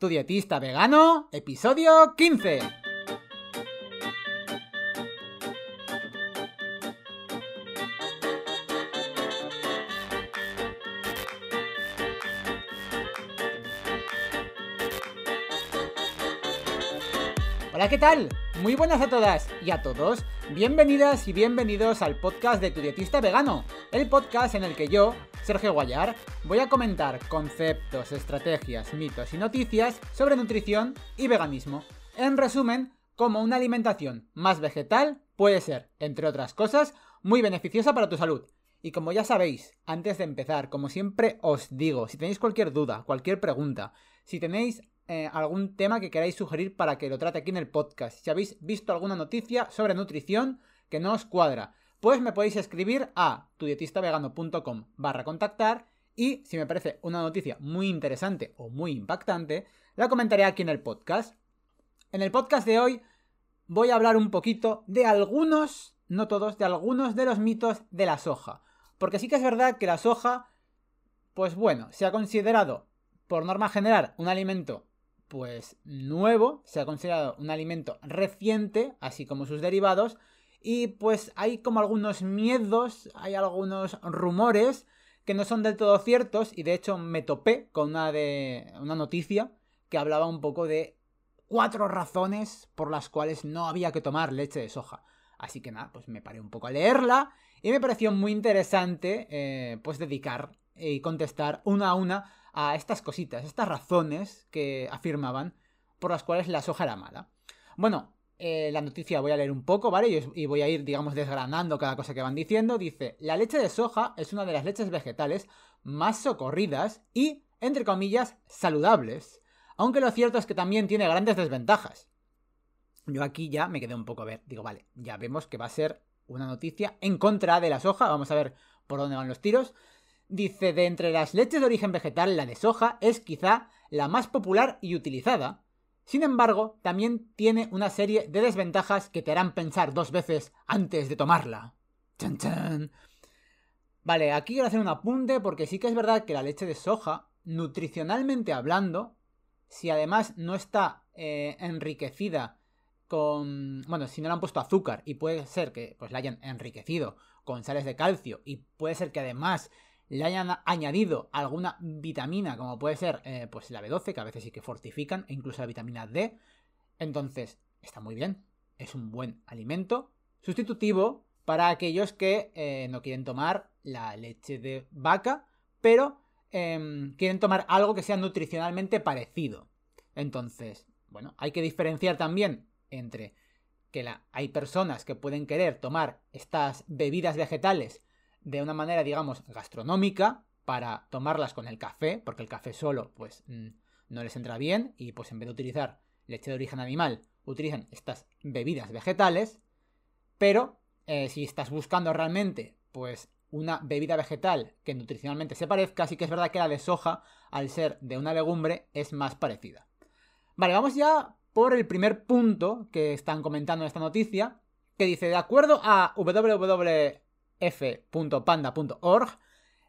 Tu dietista vegano, episodio 15. Hola, ¿qué tal? Muy buenas a todas y a todos. Bienvenidas y bienvenidos al podcast de Tu dietista vegano, el podcast en el que yo, Sergio Guayar, voy a comentar conceptos, estrategias, mitos y noticias sobre nutrición y veganismo. En resumen, cómo una alimentación más vegetal puede ser, entre otras cosas, muy beneficiosa para tu salud. Y como ya sabéis, antes de empezar, como siempre os digo, si tenéis cualquier duda, cualquier pregunta, si tenéis eh, algún tema que queráis sugerir para que lo trate aquí en el podcast. Si habéis visto alguna noticia sobre nutrición que no os cuadra, pues me podéis escribir a tudietistavegano.com barra contactar y si me parece una noticia muy interesante o muy impactante, la comentaré aquí en el podcast. En el podcast de hoy voy a hablar un poquito de algunos, no todos, de algunos de los mitos de la soja. Porque sí que es verdad que la soja, pues bueno, se ha considerado por norma general un alimento pues nuevo, se ha considerado un alimento reciente, así como sus derivados, y pues hay como algunos miedos, hay algunos rumores que no son del todo ciertos, y de hecho me topé con una de una noticia que hablaba un poco de cuatro razones por las cuales no había que tomar leche de soja. Así que nada, pues me paré un poco a leerla y me pareció muy interesante eh, pues dedicar y contestar una a una a estas cositas, estas razones que afirmaban por las cuales la soja era mala. Bueno, eh, la noticia voy a leer un poco, ¿vale? Y, voy a ir, digamos, desgranando cada cosa que van diciendo. Dice, la leche de soja es una de las leches vegetales más socorridas y, entre comillas, saludables. Aunque lo cierto es que también tiene grandes desventajas. Yo aquí ya me quedé un poco a ver. Digo, vale, ya vemos que va a ser una noticia en contra de la soja. Vamos a ver por dónde van los tiros. Dice, de entre las leches de origen vegetal, la de soja es quizá la más popular y utilizada. Sin embargo, también tiene una serie de desventajas que te harán pensar dos veces antes de tomarla. ¡Chan, chan! Vale, aquí quiero hacer un apunte porque sí que es verdad que la leche de soja, nutricionalmente hablando, si además no está eh, enriquecida con... Bueno, si no le han puesto azúcar y puede ser que pues la hayan enriquecido con sales de calcio y puede ser que además le hayan añadido alguna vitamina, como puede ser eh, pues la B12, que a veces sí que fortifican, e incluso la vitamina D. Entonces, está muy bien. Es un buen alimento sustitutivo para aquellos que eh, no quieren tomar la leche de vaca, pero em, quieren tomar algo que sea nutricionalmente parecido. Entonces, bueno, hay que diferenciar también entre que la, hay personas que pueden querer tomar estas bebidas vegetales de una manera, digamos, gastronómica para tomarlas con el café, porque el café solo, pues, mm, no les entra bien y pues en vez de utilizar leche de origen animal, utilizan estas bebidas vegetales, pero eh, si estás buscando realmente, pues, una bebida vegetal que nutricionalmente se parezca, sí que es verdad que la de soja, al ser de una legumbre, es más parecida. Vale, vamos ya por el primer punto que están comentando en esta noticia, que dice, de acuerdo a www f.panda.org,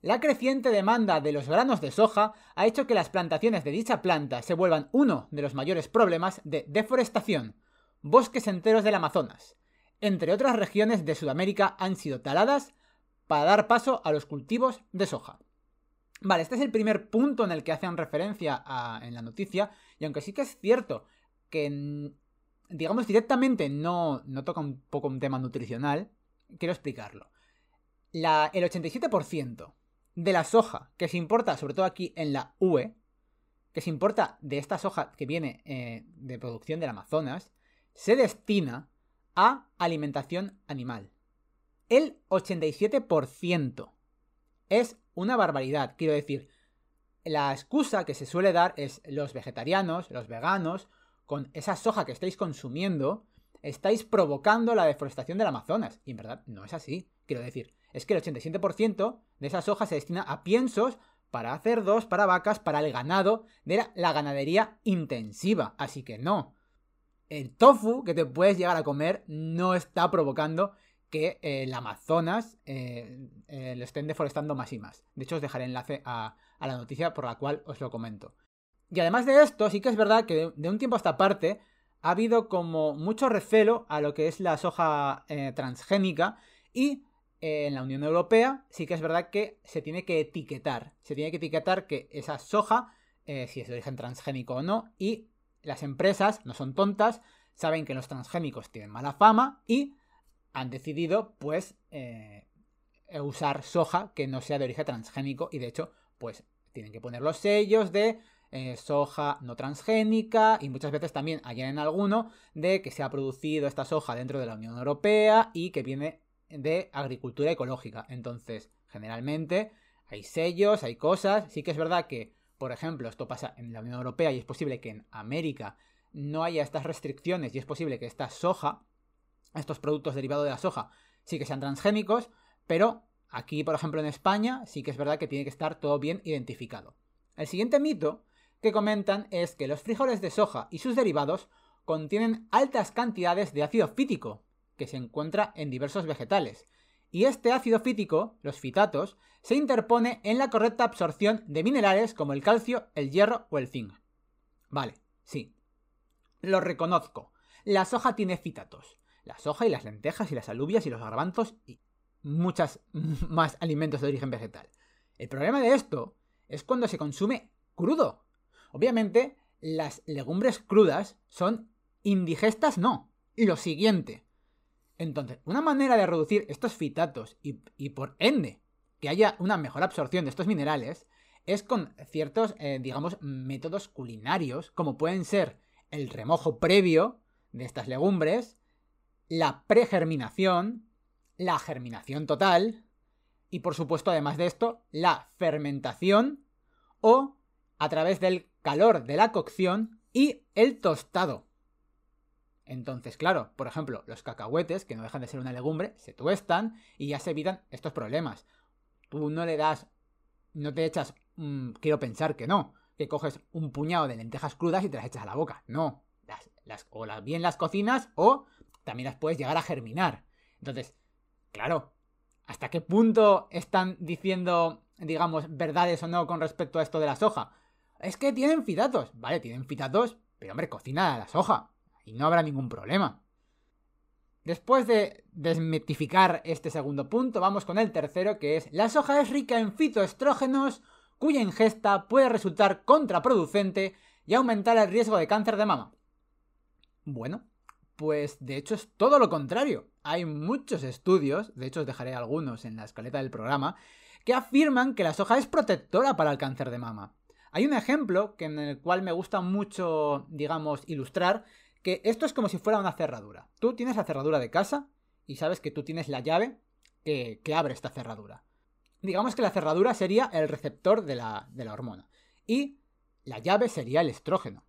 la creciente demanda de los granos de soja ha hecho que las plantaciones de dicha planta se vuelvan uno de los mayores problemas de deforestación. Bosques enteros del Amazonas, entre otras regiones de Sudamérica, han sido taladas para dar paso a los cultivos de soja. Vale, este es el primer punto en el que hacen referencia en la noticia, y aunque sí que es cierto que, digamos, directamente no, no toca un poco un tema nutricional, quiero explicarlo el 87% de la soja que se importa, sobre todo aquí en la UE, que se importa de esta soja que viene eh, de producción del Amazonas, se destina a alimentación animal. El 87% es una barbaridad. Quiero decir, la excusa que se suele dar es los vegetarianos, los veganos, con esa soja que estáis consumiendo, estáis provocando la deforestación del Amazonas. Y en verdad no es así. Quiero decir, es que el 87% de esas hojas se destina a piensos para cerdos, para vacas, para el ganado de la, ganadería intensiva. Así que no. El tofu que te puedes llegar a comer no está provocando que eh, el Amazonas eh, eh, lo estén deforestando más y más. De hecho, os dejaré enlace a, la noticia por la cual os lo comento. Y además de esto, sí que es verdad que de un tiempo a esta parte ha habido como mucho recelo a lo que es la soja transgénica y en la Unión Europea sí que es verdad que se tiene que etiquetar. Se tiene que etiquetar que esa soja, eh, si es de origen transgénico o no, y las empresas no son tontas, saben que los transgénicos tienen mala fama y han decidido pues usar soja que no sea de origen transgénico y de hecho pues tienen que poner los sellos de eh, soja no transgénica y muchas veces también añaden alguno de que se ha producido esta soja dentro de la Unión Europea y que viene de agricultura ecológica. Entonces, generalmente hay sellos, hay cosas. Sí que es verdad que, por ejemplo, esto pasa en la Unión Europea y es posible que en América no haya estas restricciones y es posible que esta soja, estos productos derivados de la soja, sí que sean transgénicos, pero aquí, por ejemplo, en España, sí que es verdad que tiene que estar todo bien identificado. El siguiente mito que comentan es que los frijoles de soja y sus derivados contienen altas cantidades de ácido fítico, que se encuentra en diversos vegetales. Y este ácido fítico, los fitatos, se interpone en la correcta absorción de minerales como el calcio, el hierro o el zinc. Vale, sí. Lo reconozco. La soja tiene fitatos. La soja y las lentejas y las alubias y los garbanzos y muchas más alimentos de origen vegetal. El problema de esto es cuando se consume crudo. Obviamente, las legumbres crudas son indigestas, no. Lo siguiente. Entonces, una manera de reducir estos fitatos y, por ende que haya una mejor absorción de estos minerales es con ciertos, eh, digamos, métodos culinarios, como pueden ser el remojo previo de estas legumbres, la pregerminación, la germinación total y, por supuesto, además de esto, la fermentación o a través del calor de la cocción y el tostado. Entonces, claro, por ejemplo, los cacahuetes, que no dejan de ser una legumbre, se tuestan y ya se evitan estos problemas. Tú no le das, no te echas, mm, quiero pensar que no, que coges un puñado de lentejas crudas y te las echas a la boca. No, las, o las, bien las cocinas o también las puedes llegar a germinar. Entonces, claro, ¿hasta qué punto están diciendo, digamos, verdades o no con respecto a esto de la soja? Es que tienen fitatos. Vale, tienen fitatos, pero hombre, cocina la soja. Y no habrá ningún problema. Después de desmitificar este segundo punto, vamos con el tercero, que es la soja es rica en fitoestrógenos, cuya ingesta puede resultar contraproducente y aumentar el riesgo de cáncer de mama. Bueno, pues de hecho es todo lo contrario. Hay muchos estudios, de hecho os dejaré algunos en la escaleta del programa, que afirman que la soja es protectora para el cáncer de mama. Hay un ejemplo que en el cual me gusta mucho, digamos, ilustrar, que esto es como si fuera una cerradura. Tú tienes la cerradura de casa y sabes que tú tienes la llave que, abre esta cerradura. Digamos que la cerradura sería el receptor de la, de la hormona. Y la llave sería el estrógeno.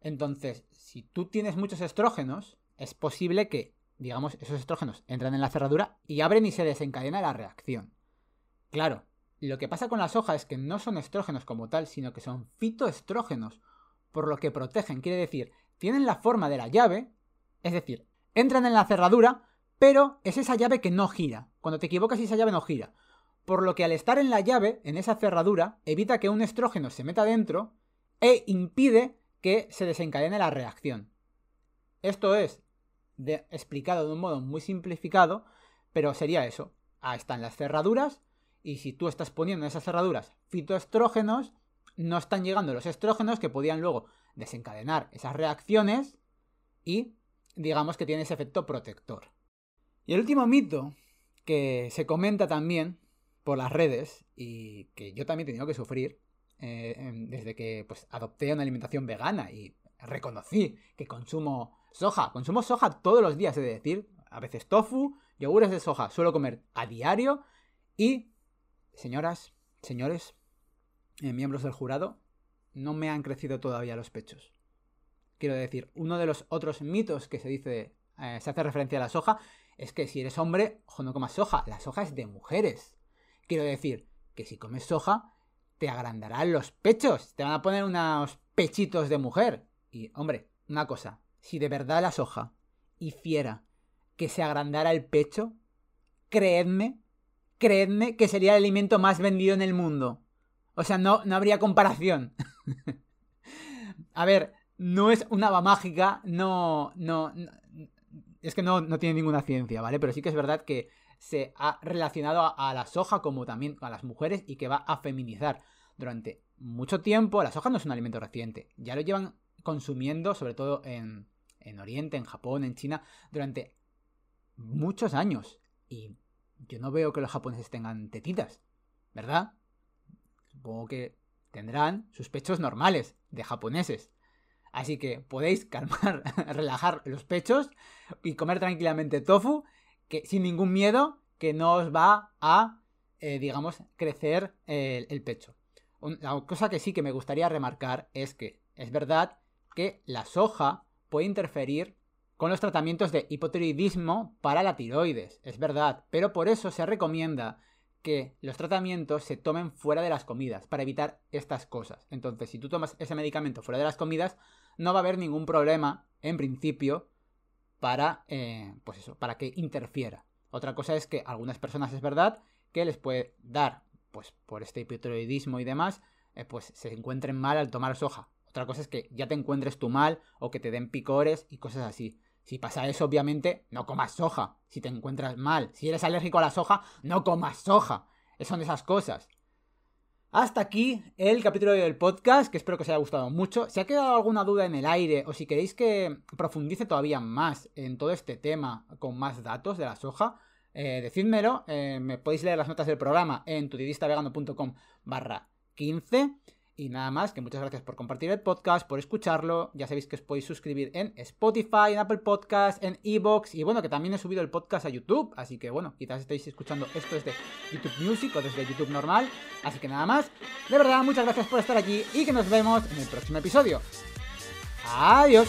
Entonces, si tú tienes muchos estrógenos, es posible que, digamos, esos estrógenos entran en la cerradura y abren y se desencadena la reacción. Claro, lo que pasa con la soja es que no son estrógenos como tal, sino que son fitoestrógenos, por lo que protegen, quiere decir, tienen la forma de la llave, es decir, entran en la cerradura, pero es esa llave que no gira. Cuando te equivocas esa llave no gira. Por lo que al estar en la llave, en esa cerradura, evita que un estrógeno se meta dentro e impide que se desencadene la reacción. Esto es explicado de un modo muy simplificado, pero sería eso. Ahí están las cerraduras y si tú estás poniendo en esas cerraduras fitoestrógenos, no están llegando los estrógenos que podían luego desencadenar esas reacciones y digamos que tiene ese efecto protector. Y el último mito que se comenta también por las redes y que yo también he tenido que sufrir eh, desde que pues, adopté una alimentación vegana y reconocí que consumo soja, consumo soja todos los días, es decir, a veces tofu, yogures de soja, suelo comer a diario y Señoras, señores, eh, miembros del jurado, no me han crecido todavía los pechos. Quiero decir, uno de los otros mitos que se dice, eh, se hace referencia a la soja, es que si eres hombre, ojo, no comas soja. La soja es de mujeres. Quiero decir que si comes soja, te agrandarán los pechos. Te van a poner unos pechitos de mujer. Y, hombre, una cosa. Si de verdad la soja hiciera que se agrandara el pecho, creedme creedme que sería el alimento más vendido en el mundo. O sea, no, no habría comparación. A ver, no es una haba mágica, no, no, es que no, no, tiene ninguna ciencia, ¿vale? Pero sí que es verdad que se ha relacionado a, a, la soja como también a las mujeres y que va a feminizar. Durante mucho tiempo, la soja no es un alimento reciente, ya lo llevan consumiendo, sobre todo en, en Oriente, en Japón, en China, durante muchos años. Y yo no veo que los japoneses tengan tetitas, ¿verdad? Supongo que tendrán sus pechos normales de japoneses. Así que podéis calmar, relajar los pechos y comer tranquilamente tofu, sin ningún miedo, que no os va a, eh, digamos, crecer el, el pecho. La cosa que sí que me gustaría remarcar es que es verdad que la soja puede interferir con los tratamientos de hipotiroidismo para la tiroides, es verdad, pero por eso se recomienda que los tratamientos se tomen fuera de las comidas, para evitar estas cosas. Entonces, si tú tomas ese medicamento fuera de las comidas, no va a haber ningún problema, en principio, para, eh, pues eso, para que interfiera. Otra cosa es que algunas personas es verdad que les puede dar, pues por este hipotiroidismo y demás, eh, pues se encuentren mal al tomar soja. Otra cosa es que ya te encuentres tú mal o que te den picores y cosas así. Si pasa eso, obviamente, no comas soja. Si te encuentras mal, si eres alérgico a la soja, no comas soja. Son esas cosas. Hasta aquí el capítulo del podcast, que espero que os haya gustado mucho. Si ha quedado alguna duda en el aire o si queréis que profundice todavía más en todo este tema con más datos de la soja, eh, decídmelo. Eh, me podéis leer las notas del programa en tudidistavegano.com barra 15. Y nada más, que muchas gracias por compartir el podcast, por escucharlo. Ya sabéis que os podéis suscribir en Spotify, en Apple Podcast, en Evox. Y bueno, que también he subido el podcast a YouTube. Así que bueno, quizás estéis escuchando esto desde YouTube Music o desde YouTube normal. Así que nada más. De verdad, muchas gracias por estar aquí y que nos vemos en el próximo episodio. Adiós.